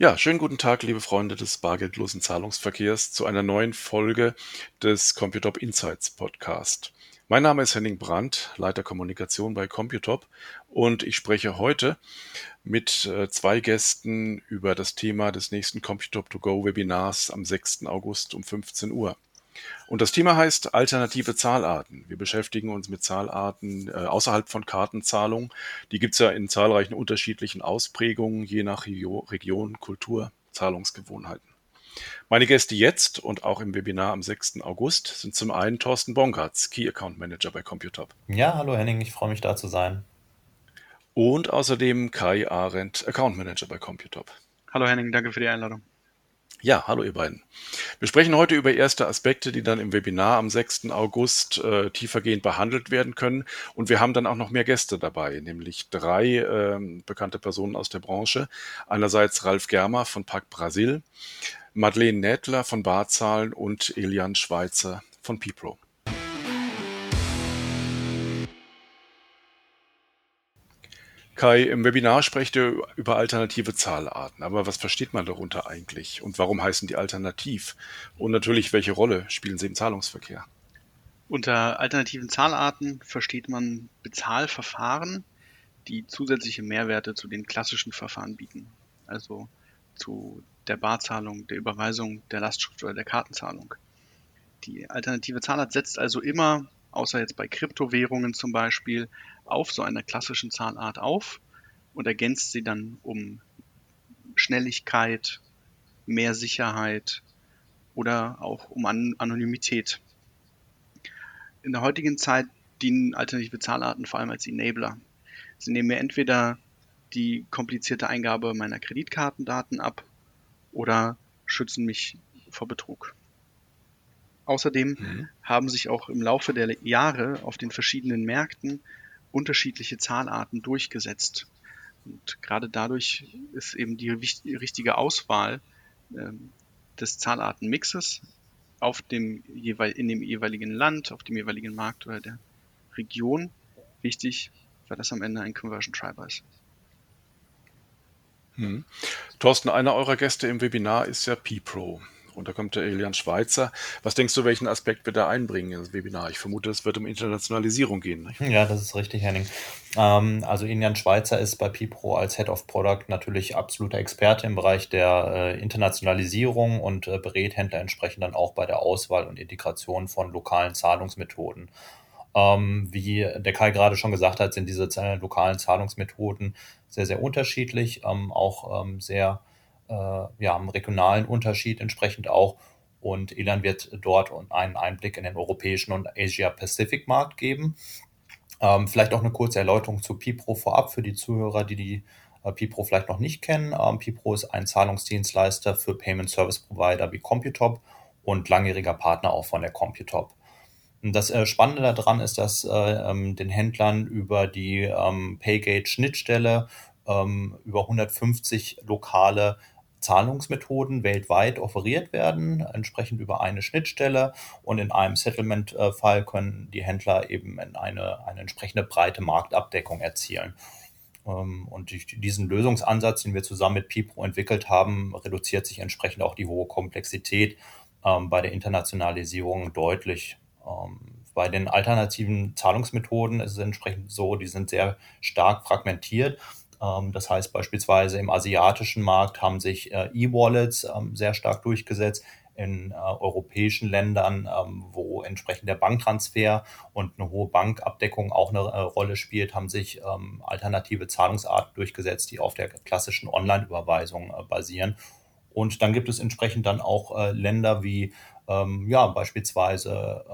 Ja, schönen guten Tag, liebe Freunde des bargeldlosen Zahlungsverkehrs, zu einer neuen Folge des Computop Insights Podcast. Mein Name ist Henning Brandt, Leiter Kommunikation bei Computop und ich spreche heute mit äh, zwei Gästen über das Thema des nächsten Computop to Go Webinars am 6. August um 15 Uhr. Und das Thema heißt alternative Zahlarten. Wir beschäftigen uns mit Zahlarten äh, außerhalb von Kartenzahlung. Die gibt es ja in zahlreichen unterschiedlichen Ausprägungen, je nach Region, Kultur, Zahlungsgewohnheiten. Meine Gäste jetzt und auch im Webinar am 6. August sind zum einen Thorsten Bongartz, Key Account Manager bei Computop. Ja, hallo Henning, ich freue mich da zu sein. Und außerdem Kai Arendt, Account Manager bei Computop. Hallo Henning, danke für die Einladung. Ja, hallo ihr beiden. Wir sprechen heute über erste Aspekte, die dann im Webinar am 6. August äh, tiefergehend behandelt werden können. Und wir haben dann auch noch mehr Gäste dabei, nämlich drei äh, bekannte Personen aus der Branche. Einerseits Ralf Germer von Park Brasil, Madeleine Nädler von Barzahlen und Elian Schweizer von Pipro. Kai, im Webinar sprecht ihr über alternative Zahlarten. Aber was versteht man darunter eigentlich? Und warum heißen die alternativ? Und natürlich, welche Rolle spielen sie im Zahlungsverkehr? Unter alternativen Zahlarten versteht man Bezahlverfahren, die zusätzliche Mehrwerte zu den klassischen Verfahren bieten. Also zu der Barzahlung, der Überweisung, der Lastschrift oder der Kartenzahlung. Die alternative Zahlart setzt also immer außer jetzt bei Kryptowährungen zum Beispiel, auf so einer klassischen Zahlart auf und ergänzt sie dann um Schnelligkeit, mehr Sicherheit oder auch um An Anonymität. In der heutigen Zeit dienen alternative Zahlarten vor allem als Enabler. Sie nehmen mir entweder die komplizierte Eingabe meiner Kreditkartendaten ab oder schützen mich vor Betrug. Außerdem mhm. haben sich auch im Laufe der Jahre auf den verschiedenen Märkten unterschiedliche Zahlarten durchgesetzt. Und gerade dadurch ist eben die richtige Auswahl ähm, des Zahlartenmixes auf dem jeweil, in dem jeweiligen Land, auf dem jeweiligen Markt oder der Region wichtig, weil das am Ende ein Conversion Driver ist. Hm. Thorsten, einer eurer Gäste im Webinar ist ja P-Pro. Und da kommt der Elian Schweizer. Was denkst du, welchen Aspekt wird er einbringen in das Webinar? Ich vermute, es wird um Internationalisierung gehen. Nicht? Ja, das ist richtig, Henning. Ähm, also Elian Schweizer ist bei Pipro als Head of Product natürlich absoluter Experte im Bereich der äh, Internationalisierung und äh, berät Händler entsprechend dann auch bei der Auswahl und Integration von lokalen Zahlungsmethoden. Ähm, wie der Kai gerade schon gesagt hat, sind diese lokalen Zahlungsmethoden sehr, sehr unterschiedlich, ähm, auch ähm, sehr äh, ja, einen regionalen Unterschied entsprechend auch. Und Elan wird dort einen Einblick in den europäischen und Asia-Pacific-Markt geben. Ähm, vielleicht auch eine kurze Erläuterung zu Pipro vorab für die Zuhörer, die die äh, Pipro vielleicht noch nicht kennen. Ähm, Pipro ist ein Zahlungsdienstleister für Payment Service Provider wie Computop und langjähriger Partner auch von der Computop. Das äh, Spannende daran ist, dass äh, ähm, den Händlern über die ähm, Paygate-Schnittstelle ähm, über 150 lokale Zahlungsmethoden weltweit offeriert werden, entsprechend über eine Schnittstelle. Und in einem Settlement-Fall können die Händler eben in eine, eine entsprechende breite Marktabdeckung erzielen. Ähm, und diesen Lösungsansatz, den wir zusammen mit Pipro entwickelt haben, reduziert sich entsprechend auch die hohe Komplexität ähm, bei der Internationalisierung deutlich. Ähm, bei den alternativen Zahlungsmethoden ist es entsprechend so, die sind sehr stark fragmentiert. Ähm, das heißt beispielsweise im asiatischen Markt haben sich äh, E-Wallets ähm, sehr stark durchgesetzt. In äh, europäischen Ländern, ähm, wo entsprechend der Banktransfer und eine hohe Bankabdeckung auch eine äh, Rolle spielt, haben sich alternative Zahlungsarten durchgesetzt, die auf der klassischen Online-Überweisung basieren. Und dann gibt es entsprechend dann auch Länder wie ja, beispielsweise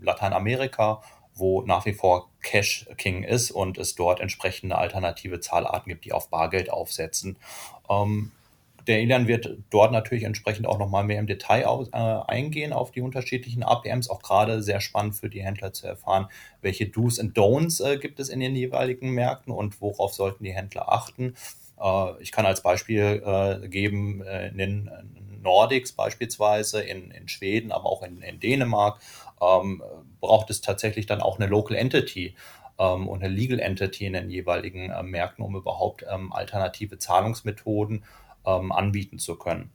Lateinamerika, wo nach wie vor Cash King ist und es dort entsprechende alternative Zahlarten gibt, die auf Bargeld aufsetzen. Ähm, der Elian wird dort natürlich entsprechend auch nochmal mehr im Detail aus, äh, eingehen auf die unterschiedlichen APMs. Auch gerade sehr spannend für die Händler zu erfahren, welche Do's und Don'ts äh, gibt es in den jeweiligen Märkten und worauf sollten die Händler achten. Äh, ich kann als Beispiel äh, geben, äh, in den Nordics beispielsweise, in, in Schweden, aber auch in, in Dänemark, ähm, braucht es tatsächlich dann auch eine Local Entity ähm, und eine Legal Entity in den jeweiligen äh, Märkten, um überhaupt ähm, alternative Zahlungsmethoden ähm, anbieten zu können.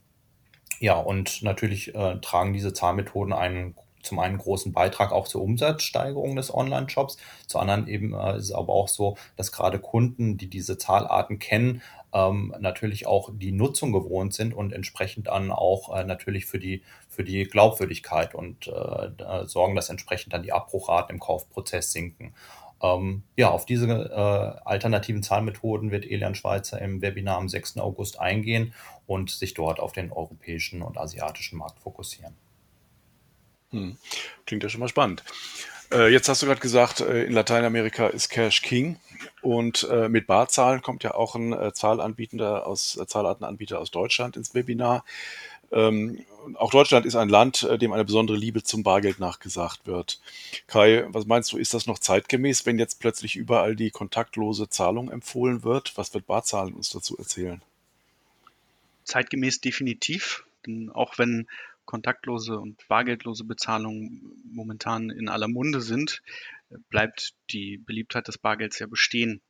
Ja, und natürlich äh, tragen diese Zahlmethoden einen zum einen großen Beitrag auch zur Umsatzsteigerung des Online-Shops. Zu anderen eben äh, ist es aber auch so, dass gerade Kunden, die diese Zahlarten kennen, ähm, natürlich auch die Nutzung gewohnt sind und entsprechend dann auch äh, natürlich für die, für die Glaubwürdigkeit und äh, sorgen, dass entsprechend dann die Abbruchraten im Kaufprozess sinken. Ähm, ja, auf diese äh, alternativen Zahlmethoden wird Elian Schweizer im Webinar am 6. August eingehen und sich dort auf den europäischen und asiatischen Markt fokussieren. Hm. Klingt ja schon mal spannend. Äh, jetzt hast du gerade gesagt, äh, in Lateinamerika ist Cash King und äh, mit Barzahlen kommt ja auch ein äh, Zahlanbietender aus, äh, Zahlartenanbieter aus Deutschland ins Webinar. Ähm, auch Deutschland ist ein Land, äh, dem eine besondere Liebe zum Bargeld nachgesagt wird. Kai, was meinst du, ist das noch zeitgemäß, wenn jetzt plötzlich überall die kontaktlose Zahlung empfohlen wird? Was wird Barzahlen uns dazu erzählen? Zeitgemäß definitiv, denn auch wenn kontaktlose und bargeldlose Bezahlungen momentan in aller Munde sind, bleibt die Beliebtheit des Bargelds ja bestehen.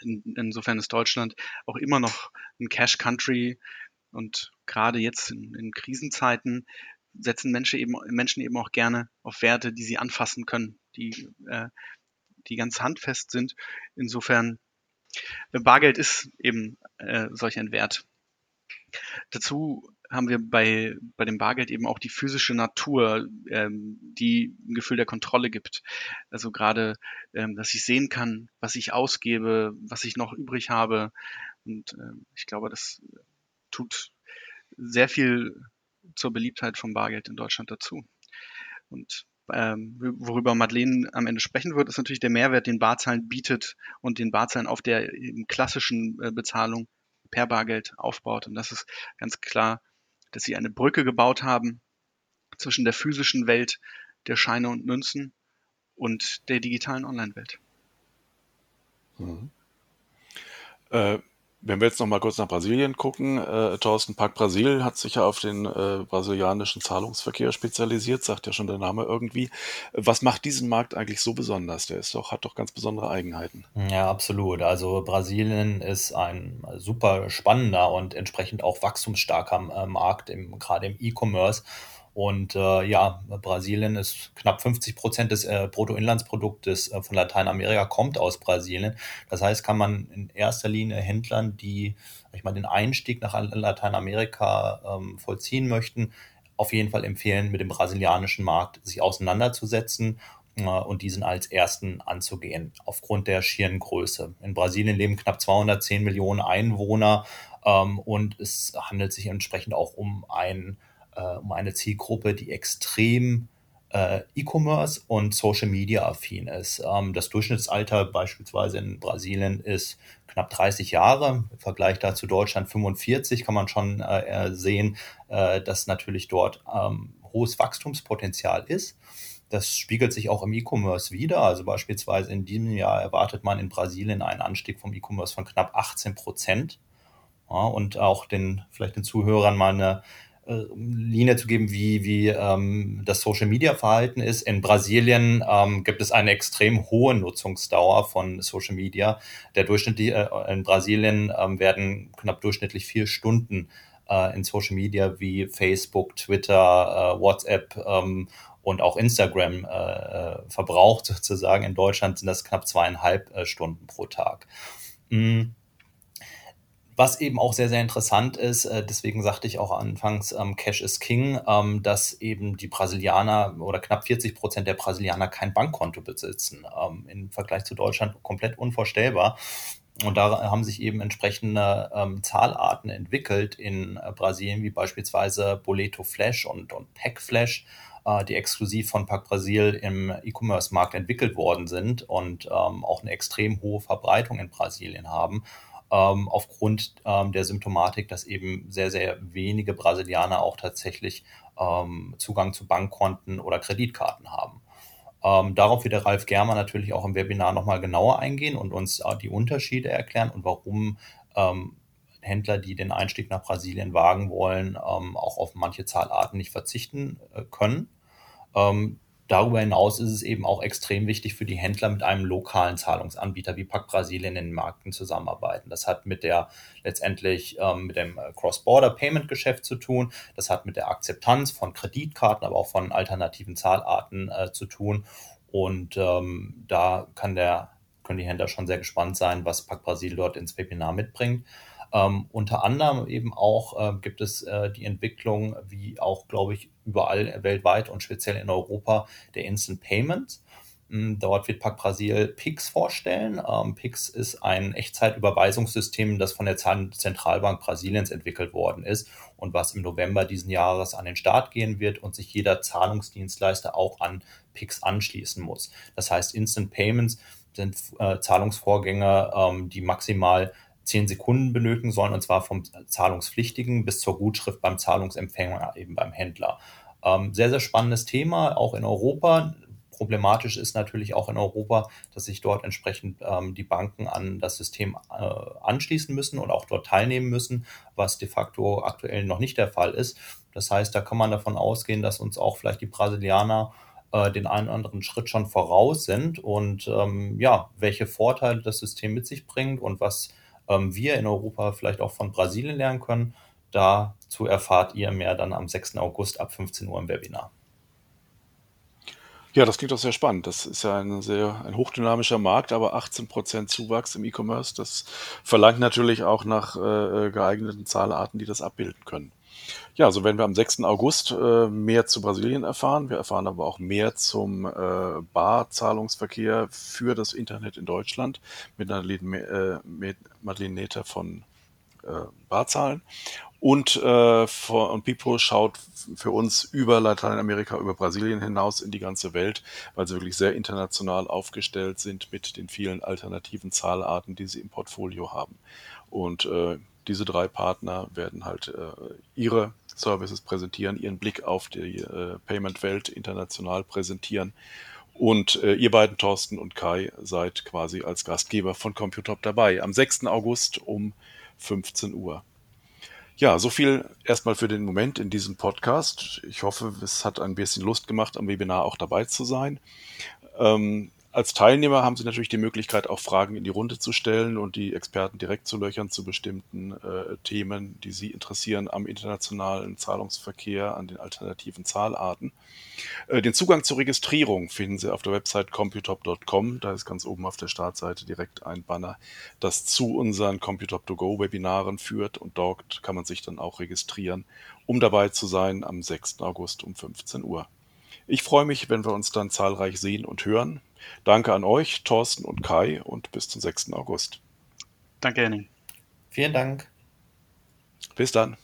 In, insofern ist Deutschland auch immer noch ein Cash Country und gerade jetzt in, in Krisenzeiten setzen Menschen eben, Menschen eben auch gerne auf Werte, die sie anfassen können, die, äh, die ganz handfest sind. Insofern, Bargeld ist eben äh, solch ein Wert. Dazu haben wir bei, bei dem Bargeld eben auch die physische Natur, ähm, die ein Gefühl der Kontrolle gibt. Also gerade, ähm, dass ich sehen kann, was ich ausgebe, was ich noch übrig habe. Und ähm, ich glaube, das tut sehr viel zur Beliebtheit vom Bargeld in Deutschland dazu. Und ähm, worüber Madeleine am Ende sprechen wird, ist natürlich der Mehrwert, den Barzahlen bietet und den Barzahlen auf der klassischen äh, Bezahlung per Bargeld aufbaut. Und das ist ganz klar dass sie eine Brücke gebaut haben zwischen der physischen Welt der Scheine und Münzen und der digitalen Online-Welt. Mhm. Äh, wenn wir jetzt noch mal kurz nach Brasilien gucken, äh, Thorsten Park Brasil hat sich ja auf den äh, brasilianischen Zahlungsverkehr spezialisiert, sagt ja schon der Name irgendwie. Was macht diesen Markt eigentlich so besonders? Der ist doch, hat doch ganz besondere Eigenheiten. Ja, absolut. Also Brasilien ist ein super spannender und entsprechend auch wachstumsstarker äh, Markt, im, gerade im E-Commerce. Und äh, ja, Brasilien ist knapp 50 Prozent des äh, Bruttoinlandsproduktes äh, von Lateinamerika kommt aus Brasilien. Das heißt, kann man in erster Linie Händlern, die ich mal den Einstieg nach Lateinamerika ähm, vollziehen möchten, auf jeden Fall empfehlen, mit dem brasilianischen Markt sich auseinanderzusetzen äh, und diesen als ersten anzugehen, aufgrund der schieren Größe. In Brasilien leben knapp 210 Millionen Einwohner ähm, und es handelt sich entsprechend auch um ein äh, um eine Zielgruppe, die extrem äh, E-Commerce und Social Media affin ist. Ähm, das Durchschnittsalter beispielsweise in Brasilien ist knapp 30 Jahre. Im Vergleich dazu Deutschland 45 kann man schon äh, sehen, äh, dass natürlich dort ähm, hohes Wachstumspotenzial ist. Das spiegelt sich auch im E-Commerce wieder. Also beispielsweise in diesem Jahr erwartet man in Brasilien einen Anstieg vom E-Commerce von knapp 18 Prozent. Ja, und auch den, vielleicht den Zuhörern mal eine äh, Linie zu geben, wie, wie ähm, das Social Media Verhalten ist. In Brasilien ähm, gibt es eine extrem hohe Nutzungsdauer von Social Media. Der Durchschnitt äh, in Brasilien ähm, werden knapp durchschnittlich vier Stunden äh, in Social Media wie Facebook, Twitter, äh, WhatsApp ähm, und auch Instagram äh, äh verbraucht sozusagen. In Deutschland sind das knapp zweieinhalb äh, Stunden pro Tag. Mm. Was eben auch sehr, sehr interessant ist, äh, deswegen sagte ich auch anfangs, ähm, Cash is King, ähm, dass eben die Brasilianer oder knapp 40 Prozent der Brasilianer kein Bankkonto besitzen. Ähm, Im Vergleich zu Deutschland komplett unvorstellbar. Und da haben sich eben entsprechende Zahlarten entwickelt in äh, Brasilien, wie beispielsweise Boleto Flash und, und Pack Flash, äh, die exklusiv von Pack Brasil im E-Commerce-Markt entwickelt worden sind und auch eine extrem hohe Verbreitung in Brasilien haben ähm, aufgrund ähm, der Symptomatik, dass eben sehr, sehr wenige Brasilianer auch tatsächlich ähm, Zugang zu Bankkonten oder Kreditkarten haben. Ähm, darauf wird der Ralf Germer natürlich auch im Webinar nochmal genauer eingehen und uns äh, die Unterschiede erklären und warum ähm, Händler, die den Einstieg nach Brasilien wagen wollen, ähm, auch auf manche Zahlarten nicht verzichten äh, können. Ähm, darüber hinaus ist es eben auch extrem wichtig für die Händler mit einem lokalen Zahlungsanbieter wie Pack Brasilien in den Märkten zusammenarbeiten. Das hat mit der letztendlich ähm, mit dem Cross-Border-Payment-Geschäft zu tun. Das hat mit der Akzeptanz von Kreditkarten, aber auch von alternativen Zahlarten äh, zu tun. Und ähm, da kann der, können die Händler schon sehr gespannt sein, was Pack Brasil dort ins Webinar mitbringt. Ähm, unter anderem eben auch äh, gibt es äh, die Entwicklung, wie auch, glaube ich, überall weltweit und speziell in Europa, der Instant Payments. Hm, dort wird Pack Brasil PIX vorstellen. Ähm, PIX ist ein Echtzeitüberweisungssystem, das von der Zentralbank Brasiliens entwickelt worden ist und was im November diesen Jahres an den Start gehen wird und sich jeder Zahlungsdienstleister auch an PIX anschließen muss. Das heißt, Instant Payments sind äh, Zahlungsvorgänge, ähm, die maximal zehn Sekunden benötigen sollen, und zwar vom Zahlungspflichtigen bis zur Gutschrift beim Zahlungsempfänger, eben beim Händler. Ähm, sehr, sehr spannendes Thema, auch in Europa. Problematisch ist natürlich auch in Europa, dass sich dort entsprechend ähm, die Banken an das System äh, anschließen müssen und auch dort teilnehmen müssen, was de facto aktuell noch nicht der Fall ist. Das heißt, da kann man davon ausgehen, dass uns auch vielleicht die Brasilianer äh, den einen oder anderen Schritt schon voraus sind und ähm, ja, welche Vorteile das System mit sich bringt und was wir in Europa vielleicht auch von Brasilien lernen können. Dazu erfahrt ihr mehr dann am 6. August ab 15 Uhr im Webinar. Ja, das klingt doch sehr spannend. Das ist ja ein sehr ein hochdynamischer Markt, aber 18% Zuwachs im E-Commerce, das verlangt natürlich auch nach äh, geeigneten Zahlarten, die das abbilden können. Ja, so werden wir am 6. August äh, mehr zu Brasilien erfahren. Wir erfahren aber auch mehr zum äh, Barzahlungsverkehr für das Internet in Deutschland mit Madeleine, äh, Neter von äh, Barzahlen. Und, äh, vor, und Pipo schaut für uns über Lateinamerika, über Brasilien hinaus in die ganze Welt, weil sie wirklich sehr international aufgestellt sind mit den vielen alternativen Zahlarten, die sie im Portfolio haben. Und äh, diese drei Partner werden halt äh, ihre Services präsentieren, ihren Blick auf die äh, Payment-Welt international präsentieren. Und äh, ihr beiden, Thorsten und Kai, seid quasi als Gastgeber von Computop dabei am 6. August um 15 Uhr. Ja, so viel erstmal für den Moment in diesem Podcast. Ich hoffe, es hat ein bisschen Lust gemacht, am Webinar auch dabei zu sein. Ähm, als Teilnehmer haben Sie natürlich die Möglichkeit, auch Fragen in die Runde zu stellen und die Experten direkt zu löchern zu bestimmten äh, Themen, die Sie interessieren am internationalen Zahlungsverkehr, an den alternativen Zahlarten. Äh, den Zugang zur Registrierung finden Sie auf der Website computop.com. Da ist ganz oben auf der Startseite direkt ein Banner, das zu unseren Computop 2 Go Webinaren führt und dort kann man sich dann auch registrieren, um dabei zu sein am 6. August um 15 Uhr. Ich freue mich, wenn wir uns dann zahlreich sehen und hören. Danke an euch, Thorsten und Kai, und bis zum 6. August. Danke, Henning. Vielen Dank. Bis dann.